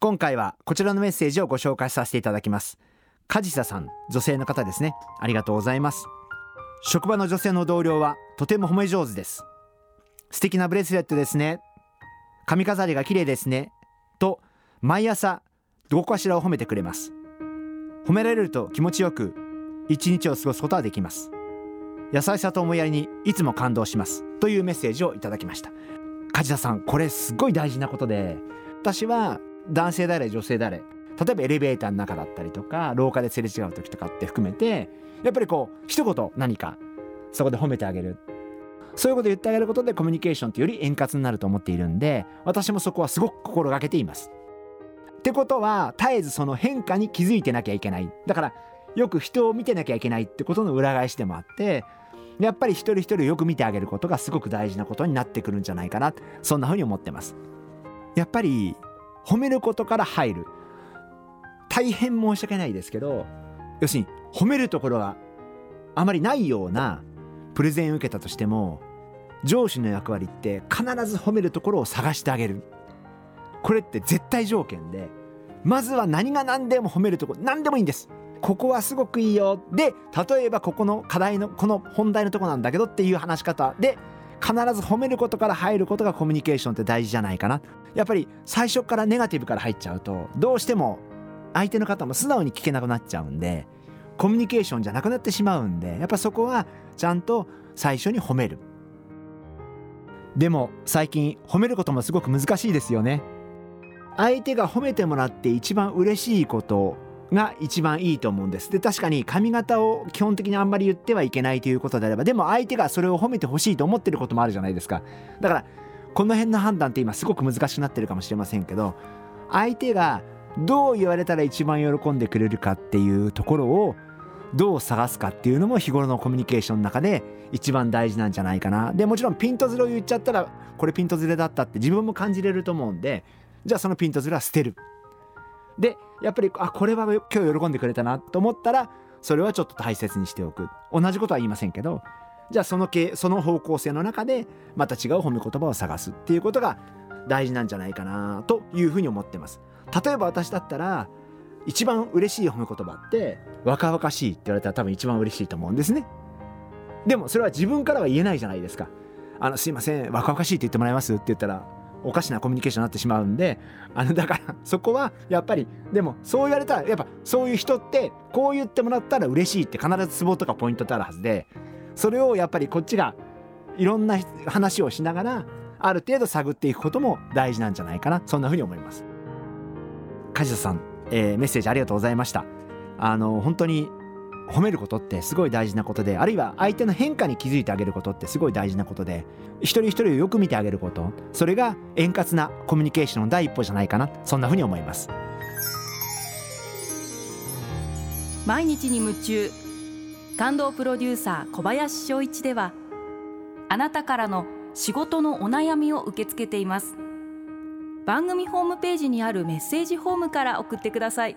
今回はこちらのメッセージをご紹介させていただきます。梶佐さん女性の方ですね。ありがとうございます。職場の女性の同僚はとても褒め上手です。素敵なブレスレットですね。髪飾りが綺麗ですね。と毎朝どこかしらを褒めてくれます。褒められると気持ちよく一日を過ごすことはできます。優しさと思いやりにいつも感動します。というメッセージをいただきました。梶田さんこれすごい大事なことで私は男性であれ女性であれ例えばエレベーターの中だったりとか廊下ですれ違う時とかって含めてやっぱりこう一言何かそこで褒めてあげる。そういうこと言ってあげることでコミュニケーションってより円滑になると思っているんで私もそこはすごく心がけています。ってことは絶えずその変化に気づいてなきゃいけない。だからよく人を見てなきゃいけないってことの裏返しでもあってやっぱり一人一人をよく見てあげることがすごく大事なことになってくるんじゃないかなそんなふうに思ってます。やっぱり褒めることから入る。大変申し訳ないですけど要するに褒めるところがあまりないようなプレゼンを受けたとしても上司の役割って必ず褒めるところを探してあげる。これって絶対条件でまずは何が何でも褒めるところ何でもいいんです。ここはすごくいいよ。で例えばここの課題のこの本題のとこなんだけどっていう話し方で必ず褒めることから入ることがコミュニケーションって大事じゃないかな。やっぱり最初からネガティブから入っちゃうとどうしても相手の方も素直に聞けなくなっちゃうんでコミュニケーションじゃなくなってしまうんでやっぱそこはちゃんと最初に褒める。でも最近褒めることもすごく難しいですよね。相手が褒めてもらって一番嬉しいことが一番いいと思うんです。で確かに髪型を基本的にあんまり言ってはいけないということであればでも相手がそれを褒めてほしいと思ってることもあるじゃないですか。だからこの辺の判断って今すごく難しくなってるかもしれませんけど相手がどう言われたら一番喜んでくれるかっていうところをどう探すかっていうのも日頃のコミュニケーションの中で一番大事なんじゃないかな。でもちろんピントずれを言っちゃったらこれピントずれだったって自分も感じれると思うんでじゃあそのピントずれは捨てる。でやっぱりあこれは今日喜んでくれたなと思ったらそれはちょっと大切にしておく。同じことは言いませんけどじゃあその系その方向性の中でまた違う褒め言葉を探すっていうことが大事なんじゃないかなというふうに思ってます。例えば私だったら一番嬉しい褒め言葉って若々しいって言われたら多分一番嬉しいと思うんですね。でもそれは自分からは言えないじゃないですか。あのすいません若々しいって言ってもらえますって言ったらおかしなコミュニケーションになってしまうんであのだから そこはやっぱりでもそう言われたらやっぱそういう人ってこう言ってもらったら嬉しいって必ずツボとかポイントってあるはずでそれをやっぱりこっちがいろんな話をしながらある程度探っていくことも大事なんじゃないかなそんなふうに思います。梶田さん、えー、メッセージありがとうございました。あの本当に褒めることってすごい大事なことであるいは相手の変化に気づいてあげることってすごい大事なことで一人一人をよく見てあげることそれが円滑なコミュニケーションの第一歩じゃないかなそんなふうに思います。毎日に夢中。感動プロデューサー小林翔一ではあなたからの仕事のお悩みを受け付けています。番組ホームページにあるメッセージフォームから送ってください。